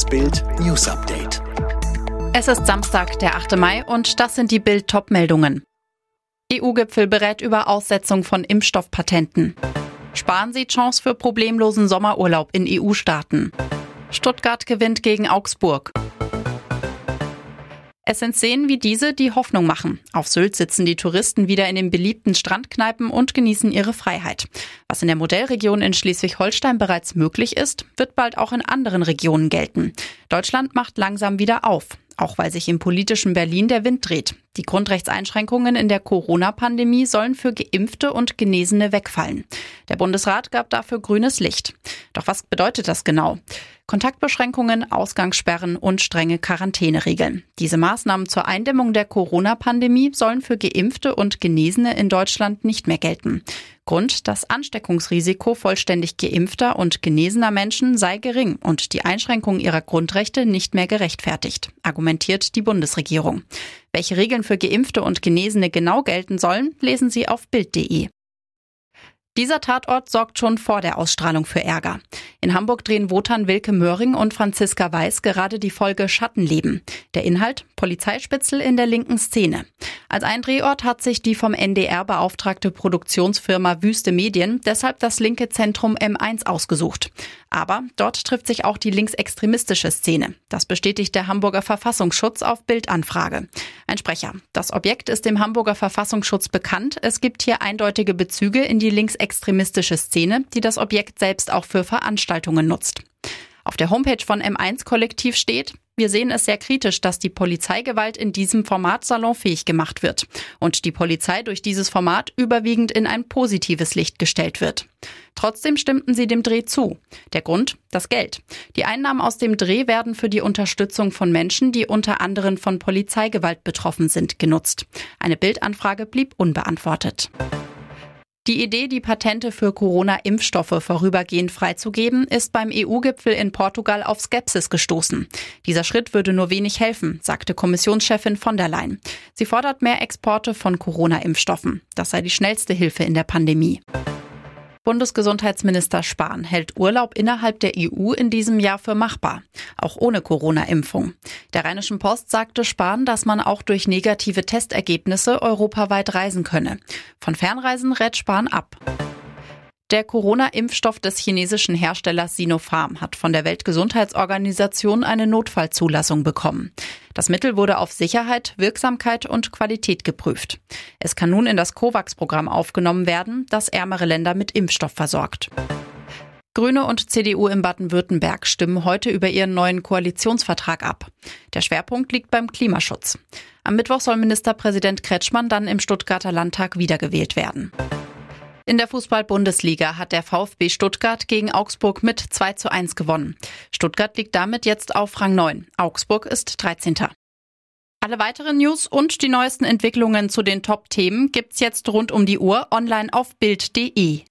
Das Bild News Update. Es ist Samstag, der 8. Mai und das sind die Bild top meldungen EU-Gipfel berät über Aussetzung von Impfstoffpatenten. Sparen Sie Chance für problemlosen Sommerurlaub in EU-Staaten. Stuttgart gewinnt gegen Augsburg. Es sind Szenen wie diese, die Hoffnung machen. Auf Sylt sitzen die Touristen wieder in den beliebten Strandkneipen und genießen ihre Freiheit. Was in der Modellregion in Schleswig-Holstein bereits möglich ist, wird bald auch in anderen Regionen gelten. Deutschland macht langsam wieder auf auch weil sich im politischen Berlin der Wind dreht. Die Grundrechtseinschränkungen in der Corona-Pandemie sollen für Geimpfte und Genesene wegfallen. Der Bundesrat gab dafür grünes Licht. Doch was bedeutet das genau? Kontaktbeschränkungen, Ausgangssperren und strenge Quarantäneregeln. Diese Maßnahmen zur Eindämmung der Corona-Pandemie sollen für Geimpfte und Genesene in Deutschland nicht mehr gelten. Grund, das Ansteckungsrisiko vollständig geimpfter und genesener Menschen sei gering und die Einschränkung ihrer Grundrechte nicht mehr gerechtfertigt, argumentiert die Bundesregierung. Welche Regeln für Geimpfte und Genesene genau gelten sollen, lesen Sie auf Bild.de. Dieser Tatort sorgt schon vor der Ausstrahlung für Ärger. In Hamburg drehen Wotan Wilke Möhring und Franziska Weiß gerade die Folge Schattenleben. Der Inhalt Polizeispitzel in der linken Szene. Als ein Drehort hat sich die vom NDR beauftragte Produktionsfirma Wüste Medien deshalb das linke Zentrum M1 ausgesucht. Aber dort trifft sich auch die linksextremistische Szene. Das bestätigt der Hamburger Verfassungsschutz auf Bildanfrage. Ein Sprecher. Das Objekt ist dem Hamburger Verfassungsschutz bekannt. Es gibt hier eindeutige Bezüge in die linksextremistische Szene, die das Objekt selbst auch für Veranstaltungen nutzt. Auf der Homepage von M1 Kollektiv steht, wir sehen es sehr kritisch, dass die Polizeigewalt in diesem Format salonfähig gemacht wird und die Polizei durch dieses Format überwiegend in ein positives Licht gestellt wird. Trotzdem stimmten sie dem Dreh zu. Der Grund? Das Geld. Die Einnahmen aus dem Dreh werden für die Unterstützung von Menschen, die unter anderem von Polizeigewalt betroffen sind, genutzt. Eine Bildanfrage blieb unbeantwortet. Die Idee, die Patente für Corona-Impfstoffe vorübergehend freizugeben, ist beim EU-Gipfel in Portugal auf Skepsis gestoßen. Dieser Schritt würde nur wenig helfen, sagte Kommissionschefin von der Leyen. Sie fordert mehr Exporte von Corona-Impfstoffen. Das sei die schnellste Hilfe in der Pandemie. Bundesgesundheitsminister Spahn hält Urlaub innerhalb der EU in diesem Jahr für machbar, auch ohne Corona-Impfung. Der Rheinischen Post sagte Spahn, dass man auch durch negative Testergebnisse europaweit reisen könne. Von Fernreisen rät Spahn ab. Der Corona-Impfstoff des chinesischen Herstellers Sinopharm hat von der Weltgesundheitsorganisation eine Notfallzulassung bekommen. Das Mittel wurde auf Sicherheit, Wirksamkeit und Qualität geprüft. Es kann nun in das COVAX-Programm aufgenommen werden, das ärmere Länder mit Impfstoff versorgt. Grüne und CDU in Baden-Württemberg stimmen heute über ihren neuen Koalitionsvertrag ab. Der Schwerpunkt liegt beim Klimaschutz. Am Mittwoch soll Ministerpräsident Kretschmann dann im Stuttgarter Landtag wiedergewählt werden. In der Fußball-Bundesliga hat der VfB Stuttgart gegen Augsburg mit 2 zu 1 gewonnen. Stuttgart liegt damit jetzt auf Rang 9. Augsburg ist 13. Alle weiteren News und die neuesten Entwicklungen zu den Top-Themen gibt's jetzt rund um die Uhr online auf Bild.de.